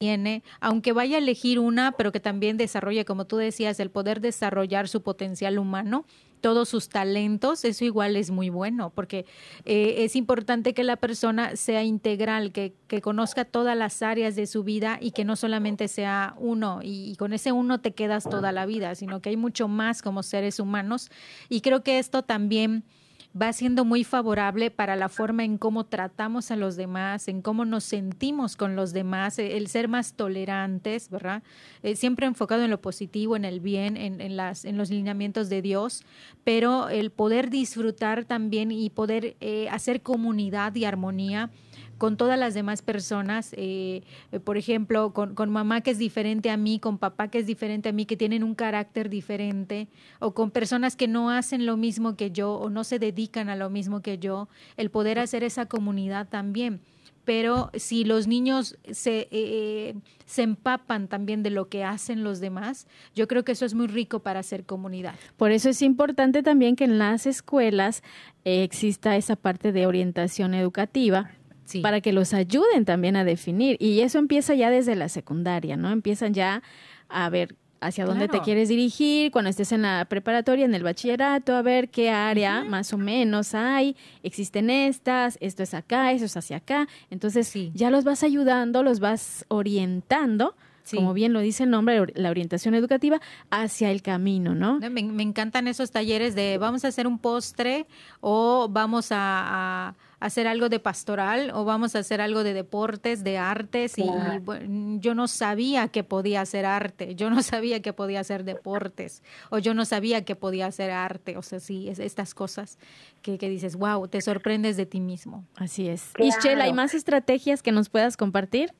Tiene, aunque vaya a elegir una, pero que también desarrolle, como tú decías, el poder desarrollar su potencial humano, todos sus talentos, eso igual es muy bueno, porque eh, es importante que la persona sea integral, que, que, conozca todas las áreas de su vida y que no solamente sea uno, y, y, con ese uno te quedas toda la vida, sino que hay mucho más como seres humanos. Y creo que esto también va siendo muy favorable para la forma en cómo tratamos a los demás, en cómo nos sentimos con los demás, eh, el ser más tolerantes, ¿verdad? Eh, siempre enfocado en lo positivo, en el bien, en, las, en los lineamientos de Dios, pero el poder disfrutar también y poder eh, hacer comunidad y armonía con todas las demás personas, eh, eh, por ejemplo, con, mamá que es diferente a mí, con papá que es diferente a mí, que tienen un carácter diferente, o con personas que no hacen lo mismo que yo o no se dedican a lo mismo que yo, el poder hacer esa comunidad también pero si los niños se, eh, se empapan también de lo que hacen los demás, yo creo que eso es muy rico para hacer comunidad. Por eso es importante también que en las escuelas exista esa parte de orientación educativa para que los ayuden también a definir. Y eso empieza ya desde la secundaria, ¿no? Empiezan ya a ver hacia dónde te quieres dirigir, cuando estés en la preparatoria, en el bachillerato, a ver qué área más o menos hay, existen estas, esto es acá, eso es hacia acá. Entonces, ya los vas ayudando, los vas orientando como bien lo dice el nombre, la orientación educativa hacia el camino, ¿no? Me, encantan esos talleres de vamos a hacer un postre o vamos a, hacer algo de pastoral o vamos a hacer algo de deportes, de artes y, yo no sabía que podía hacer arte, yo no sabía que podía hacer deportes o yo no sabía que podía hacer arte, o sea, sí, estas cosas que, que dices, wow, te sorprendes de ti mismo. Así es. Claro. ¿hay más estrategias que nos puedas compartir?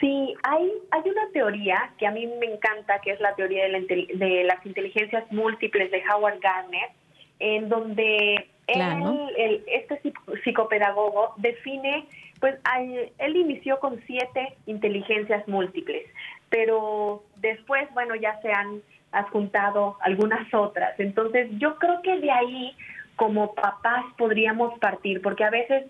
Sí, hay, hay una teoría que a mí me encanta, que es la teoría de, las inteligencias múltiples de Howard Gardner, en donde él, este psicopedagogo define, pues él inició con siete inteligencias múltiples, pero después, bueno, ya se han adjuntado algunas otras. Entonces, yo creo que de ahí, como papás, podríamos partir, porque a veces,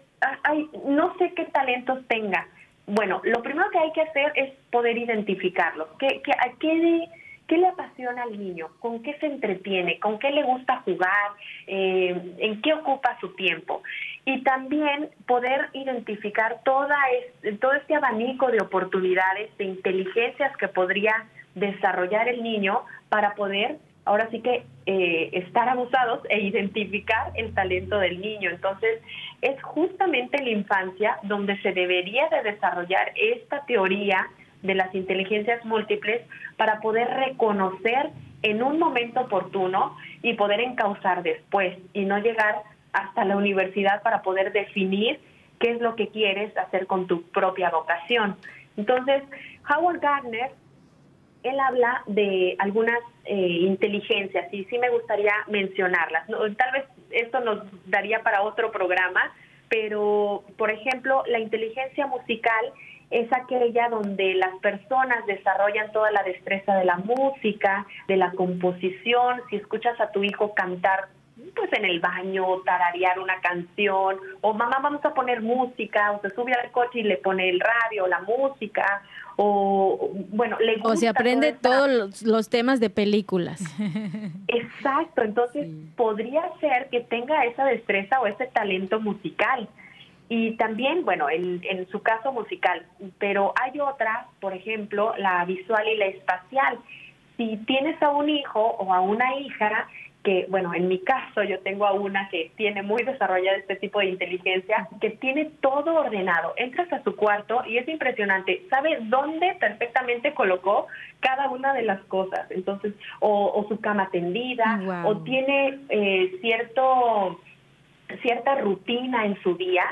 hay, no sé qué talentos tenga, bueno, lo primero que hay que hacer es poder identificarlo. ¿Qué, qué, qué, qué le apasiona al niño? ¿Con qué se entretiene? ¿Con qué le gusta jugar? Eh, ¿En qué ocupa su tiempo? Y también poder identificar toda todo este abanico de oportunidades, de inteligencias que podría desarrollar el niño para poder ahora sí que eh, estar abusados e identificar el talento del niño. Entonces, es justamente en la infancia donde se debería de desarrollar esta teoría de las inteligencias múltiples para poder reconocer en un momento oportuno y poder encauzar después y no llegar hasta la universidad para poder definir qué es lo que quieres hacer con tu propia vocación. Entonces, Howard Gardner él habla de algunas eh, inteligencias y sí me gustaría mencionarlas. tal vez esto nos daría para otro programa, pero por ejemplo, la inteligencia musical es aquella donde las personas desarrollan toda la destreza de la música, de la composición. Si escuchas a tu hijo cantar pues en el baño, tararear una canción, o mamá vamos a poner música, o se sube al coche y le pone el radio, la música, o bueno, le gusta O se aprende todos los, temas de películas. Exacto, entonces podría ser que tenga esa destreza o ese talento musical. Y también, bueno, en, en su caso musical, pero hay otras, por ejemplo, la visual y la espacial. Si tienes a un hijo o a una hija que, bueno, en mi caso yo tengo a una que tiene muy desarrollada este tipo de inteligencia, que tiene todo ordenado. Entras a su cuarto y es impresionante, sabe dónde perfectamente colocó cada una de las cosas. Entonces, o, su cama tendida, o tiene eh, cierto, cierta rutina en su día.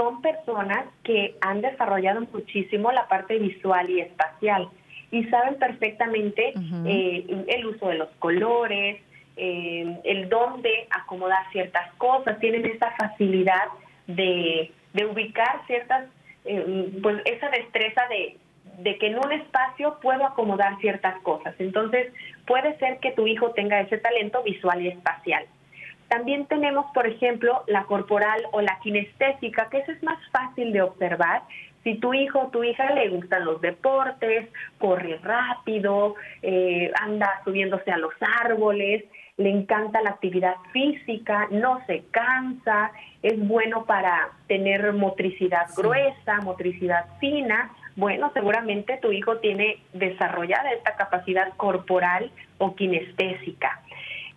Son personas que han desarrollado muchísimo la parte visual y espacial y saben perfectamente eh, el uso de los colores, eh, el dónde acomodar ciertas cosas, tienen esa facilidad de, ubicar ciertas, eh, pues esa destreza de, de que en un espacio puedo acomodar ciertas cosas. Entonces, puede ser que tu hijo tenga ese talento visual y espacial. También tenemos, por ejemplo, la corporal o la kinestésica, que eso es más fácil de observar. Si tu hijo o tu hija le gustan los deportes, corre rápido, eh, anda subiéndose a los árboles, le encanta la actividad física, no se cansa, es bueno para tener motricidad gruesa, motricidad fina. Bueno, seguramente tu hijo tiene desarrollada esta capacidad corporal o kinestésica.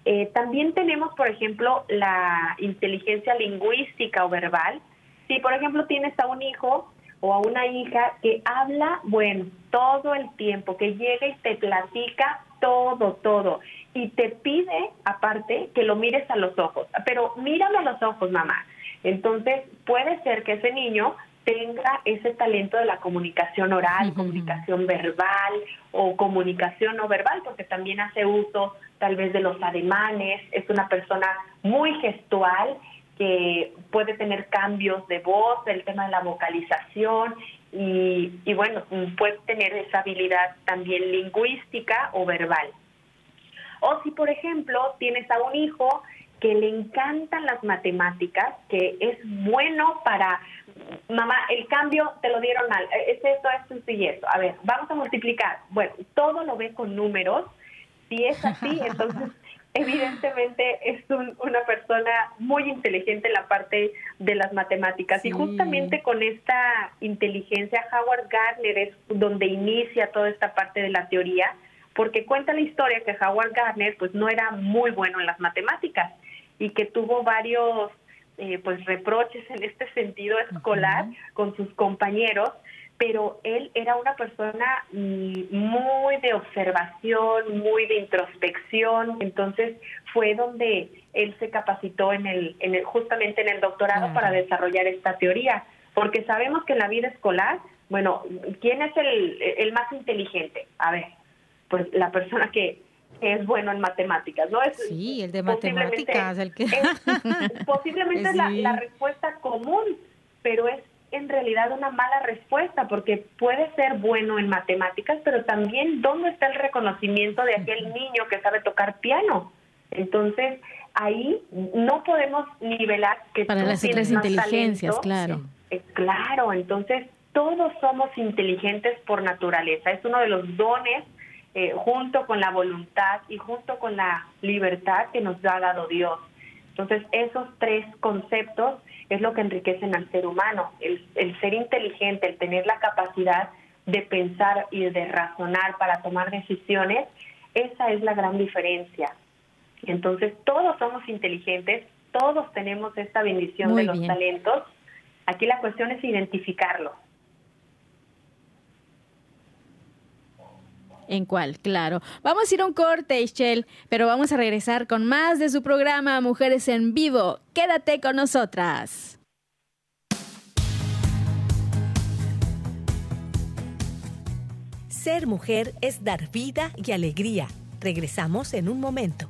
Eh, también tenemos, por ejemplo, la inteligencia lingüística o verbal. Si, por ejemplo, tienes a un hijo o a una hija que habla, bueno, todo el tiempo, que llega y te platica todo, todo y te pide aparte que lo mires a los ojos, pero míralo a los ojos, mamá. Entonces puede ser que ese niño tenga ese talento de la comunicación oral, comunicación verbal o comunicación no verbal, porque también hace uso tal vez de los ademanes, es una persona muy gestual que puede tener cambios de voz, el tema de la vocalización y, y bueno, puede tener esa habilidad también lingüística o verbal. O si, por ejemplo, tienes a un hijo que le encantan las matemáticas, que es bueno para, mamá, el cambio te lo dieron mal, es esto, esto y esto. A ver, vamos a multiplicar. Bueno, todo lo ve con números. Si es así, entonces evidentemente es una persona muy inteligente en la parte de las matemáticas. Y justamente con esta inteligencia, Howard Gardner es donde inicia toda esta parte de la teoría porque cuenta la historia que Howard Gardner pues no era muy bueno en las matemáticas y que tuvo varios eh, pues reproches en este sentido escolar con sus compañeros pero él era una persona mm, muy de observación, muy de introspección, entonces fue donde él se capacitó en el, en el justamente en el doctorado para desarrollar esta teoría, porque sabemos que en la vida escolar, bueno, ¿quién es el, el más inteligente? A ver, pues la persona que, es bueno en matemáticas, ¿no? Es, sí, el de matemáticas, el que... posiblemente es la, respuesta común, pero es en realidad una mala respuesta porque puede ser bueno en matemáticas, pero también dónde está el reconocimiento de aquel niño que sabe tocar piano. Entonces, ahí no podemos nivelar que para las otras inteligencias, claro. claro, entonces todos somos inteligentes por naturaleza, es uno de los dones eh, junto con la voluntad y junto con la libertad que nos ha dado Dios. Entonces, esos tres conceptos es lo que enriquecen al ser humano, el, el ser inteligente, el tener la capacidad de pensar y de razonar para tomar decisiones, esa es la gran diferencia. Entonces, todos somos inteligentes, todos tenemos esta bendición de los talentos. Aquí la cuestión es identificarlo. ¿En cuál? Claro. Vamos a ir a un corte, Ishel, pero vamos a regresar con más de su programa Mujeres en Vivo. Quédate con nosotras. Ser mujer es dar vida y alegría. Regresamos en un momento.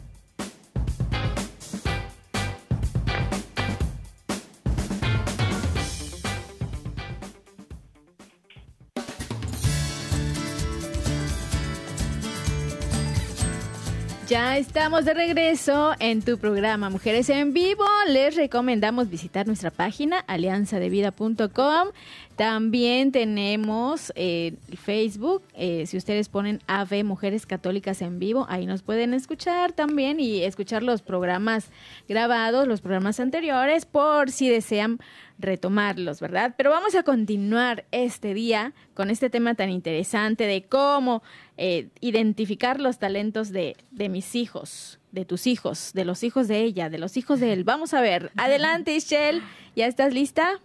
Ya estamos de regreso en tu programa Mujeres en Vivo. Les recomendamos visitar nuestra página alianzadevida.com. También tenemos eh, Facebook. Eh, si ustedes ponen AV Mujeres Católicas en Vivo, ahí nos pueden escuchar también y escuchar los programas grabados, los programas anteriores, por si desean retomarlos, ¿verdad? Pero vamos a continuar este día con este tema tan interesante de cómo eh, identificar los talentos de, de mis hijos, de tus hijos, de los hijos de ella, de los hijos de él. Vamos a ver. Adelante, Shell. ¿Ya estás lista?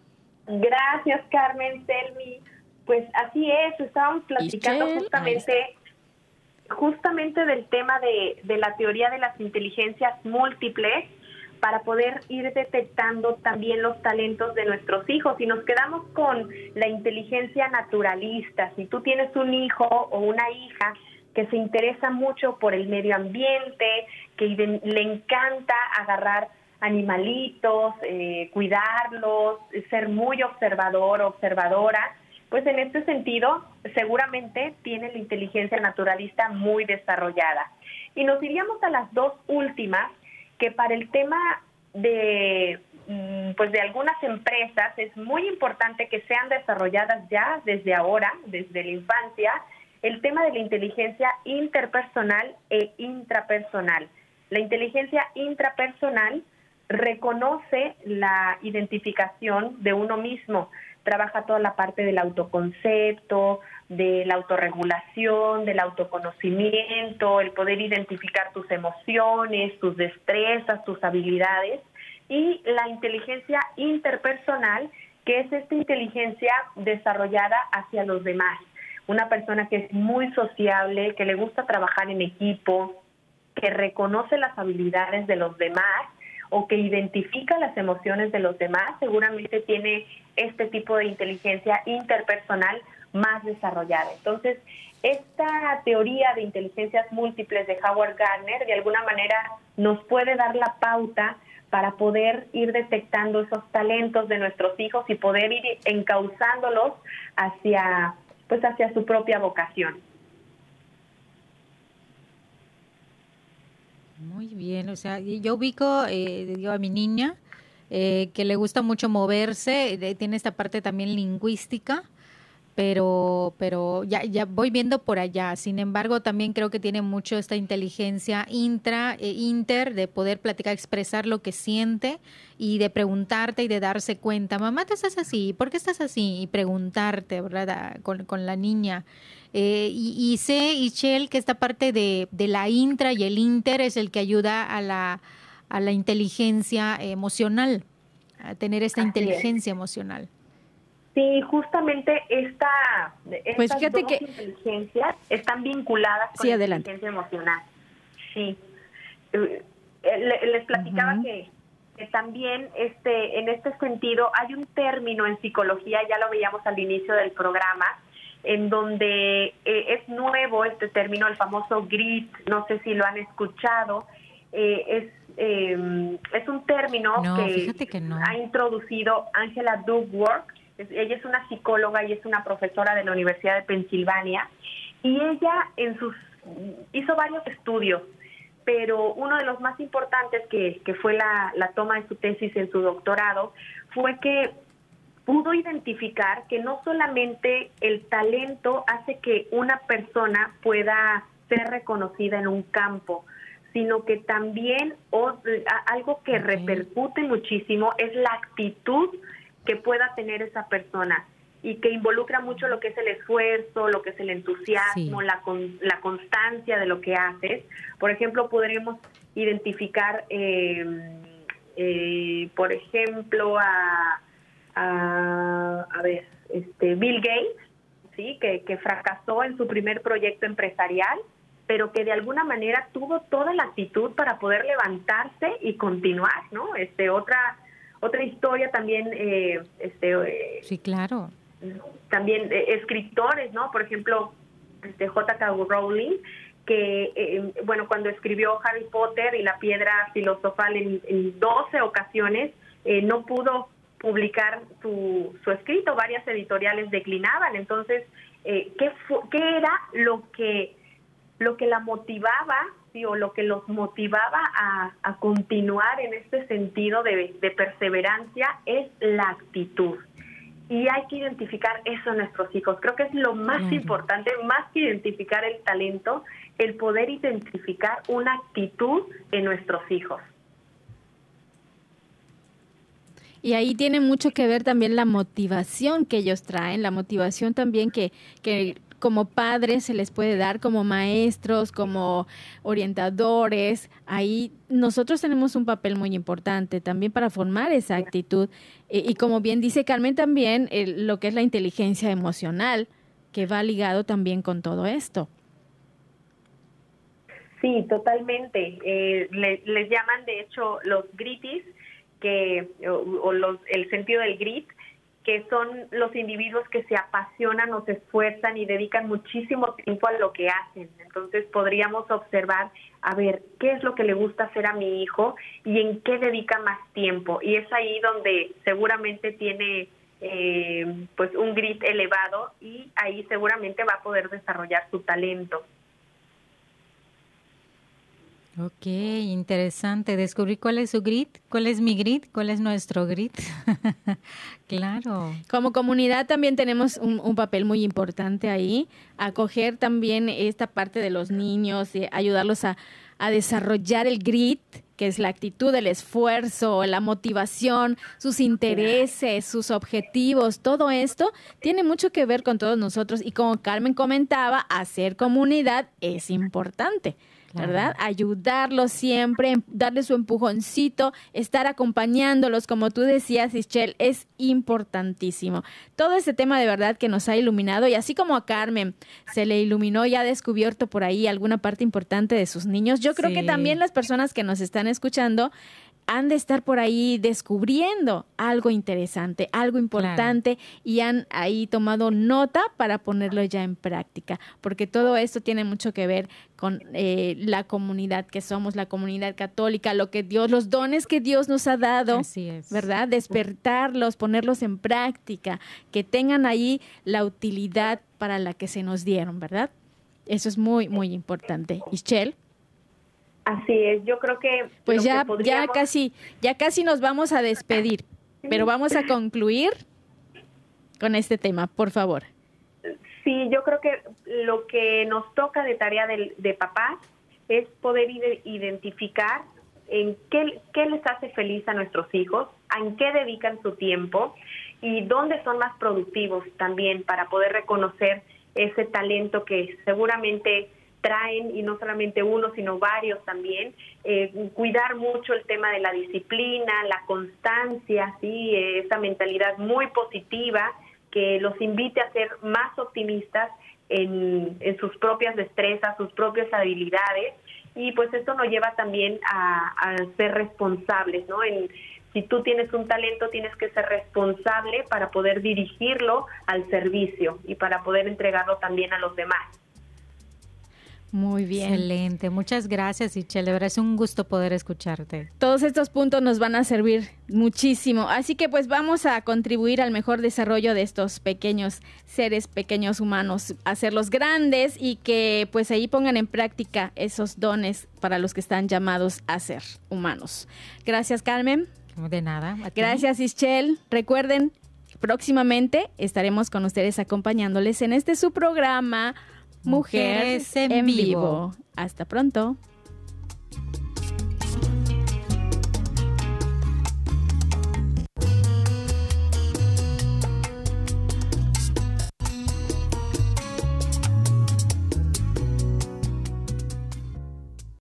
Gracias, Carmen, Selmi. Pues así es, estábamos platicando justamente justamente del tema de, de la teoría de las inteligencias múltiples para poder ir detectando también los talentos de nuestros hijos. Y nos quedamos con la inteligencia naturalista. Si tú tienes un hijo o una hija que se interesa mucho por el medio ambiente, que le encanta agarrar animalitos, eh, cuidarlos, ser muy observador, observadora, pues en este sentido seguramente tiene la inteligencia naturalista muy desarrollada. Y nos iríamos a las dos últimas, que para el tema de mm, pues de algunas empresas es muy importante que sean desarrolladas ya desde ahora, desde la infancia, el tema de la inteligencia interpersonal e intrapersonal. La inteligencia intrapersonal reconoce la identificación de uno mismo, trabaja toda la parte del autoconcepto, de la autorregulación, del autoconocimiento, el poder identificar tus emociones, tus destrezas, tus habilidades y la inteligencia interpersonal, que es esta inteligencia desarrollada hacia los demás. Una persona que es muy sociable, que le gusta trabajar en equipo, que reconoce las habilidades de los demás o que identifica las emociones de los demás, seguramente tiene este tipo de inteligencia interpersonal más desarrollada. Entonces, esta teoría de inteligencias múltiples de Howard Gardner de alguna manera nos puede dar la pauta para poder ir detectando esos talentos de nuestros hijos y poder ir encauzándolos hacia pues hacia su propia vocación. Muy bien, o sea, yo ubico eh, digo, a mi niña eh, que le gusta mucho moverse, tiene esta parte también lingüística, pero, pero ya, ya voy viendo por allá. Sin embargo, también creo que tiene mucho esta inteligencia intra e inter de poder platicar, expresar lo que siente y de preguntarte y de darse cuenta, mamá, ¿te estás así? ¿Por qué estás así? Y preguntarte, ¿verdad? Con, con la niña. Eh, y, y, sé, Ichel, que esta parte de, de la intra y el inter es el que ayuda a la, a la inteligencia emocional, a tener esta inteligencia emocional. Sí, justamente esta, pues estas dos inteligencias están vinculadas con la inteligencia emocional. Sí. Eh, les platicaba que, también este en este sentido hay un término en psicología, ya lo veíamos al inicio del programa, en donde eh, es nuevo este término, el famoso grit, no sé si lo han escuchado, eh, es es un término que, que no. ha introducido Angela Duckworth ella es una psicóloga y es una profesora de la Universidad de Pensilvania y ella en sus hizo varios estudios pero uno de los más importantes que, que fue la, la toma de su tesis en su doctorado fue que pudo identificar que no solamente el talento hace que una persona pueda ser reconocida en un campo, sino que también algo que repercute muchísimo es la actitud que pueda tener esa persona y que involucra mucho lo que es el esfuerzo, lo que es el entusiasmo, la, la constancia de lo que haces. Por ejemplo, podríamos identificar, em, eh, por ejemplo, a, a, ver, este, Bill Gates, ¿sí? Que, que fracasó en su primer proyecto empresarial, pero que de alguna manera tuvo toda la actitud para poder levantarse y continuar, ¿no? Este, otra otra historia también, eh, este, eh, sí, claro, también eh, escritores, ¿no? Por ejemplo, este J.K. Rowling, que, eh, bueno, cuando escribió Harry Potter y la piedra filosofal en, en 12 ocasiones, eh, no pudo publicar su, su escrito, varias editoriales declinaban. Entonces, ¿qué, ¿qué era lo que, lo que la motivaba sí, o lo que los motivaba a, a continuar en este sentido de, de perseverancia? Es la actitud y hay que identificar eso en nuestros hijos. Creo que es lo más importante, más que identificar el talento, el poder identificar una actitud en nuestros hijos. Y ahí tiene mucho que ver también la motivación que ellos traen, la motivación también que, que como padres se les puede dar, como maestros, como orientadores. Ahí nosotros tenemos un papel muy importante también para formar esa actitud. Y, como bien dice Carmen, también lo que es la inteligencia emocional, que va ligado también con todo esto. Sí, totalmente. Eh, les llaman, de hecho, los gritis, que, o, los, el sentido del grit, que son los individuos que se apasionan o se esfuerzan y dedican muchísimo tiempo a lo que hacen. Entonces podríamos observar, a ver, qué es lo que le gusta hacer a mi hijo y en qué dedica más tiempo. Y es ahí donde seguramente tiene eh, pues un grit elevado y ahí seguramente va a poder desarrollar su talento. Ok, interesante. Descubrí cuál es su grit, cuál es mi grit, cuál es nuestro grit. claro. Como comunidad también tenemos un, papel muy importante ahí, acoger también esta parte de los niños, y ayudarlos a, a desarrollar el grit, que es la actitud, el esfuerzo, la motivación, sus intereses, sus objetivos, todo esto tiene mucho que ver con todos nosotros y como Carmen comentaba, hacer comunidad es importante. ¿Verdad? Ayudarlos siempre, em, darle su empujoncito, estar acompañándolos, como tú decías, Ischel, es importantísimo. Todo este tema de verdad que nos ha iluminado y así como a Carmen se le iluminó y ha descubierto por ahí alguna parte importante de sus niños, yo creo que también las personas que nos están escuchando han de estar por ahí descubriendo algo interesante, algo importante y han ahí tomado nota para ponerlo ya en práctica, porque todo esto tiene mucho que ver con eh, la comunidad que somos, la comunidad católica, lo que Dios, los dones que Dios nos ha dado, ¿verdad? Despertarlos, ponerlos en práctica, que tengan ahí la utilidad para la que se nos dieron, ¿verdad? Eso es muy, muy importante. Ischel. Así es, yo creo que pues ya ya casi ya casi nos vamos a despedir, pero vamos a concluir con este tema, por favor. Sí, yo creo que lo que nos toca de tarea de, de papás es poder identificar en qué, qué les hace feliz a nuestros hijos, en qué dedican su tiempo y dónde son más productivos también para poder reconocer ese talento que seguramente traen, y no solamente uno, sino varios también, eh, cuidar mucho el tema de la disciplina, la constancia, ¿sí? esa mentalidad muy positiva que los invite a ser más optimistas en, sus propias destrezas, sus propias habilidades, y pues esto nos lleva también a, a ser responsables, ¿no? En, si tú tienes un talento, tienes que ser responsable para poder dirigirlo al servicio y para poder entregarlo también a los demás. Muy bien. Excelente. Muchas gracias, Ichel. De verdad es un gusto poder escucharte. Todos estos puntos nos van a servir muchísimo. Así que pues vamos a contribuir al mejor desarrollo de estos pequeños seres, pequeños humanos, hacerlos grandes y que pues ahí pongan en práctica esos dones para los que están llamados a ser humanos. Gracias, Carmen. De nada. Gracias, Ischel. Recuerden, próximamente estaremos con ustedes acompañándoles en este su programa Mujeres en Vivo. Hasta pronto.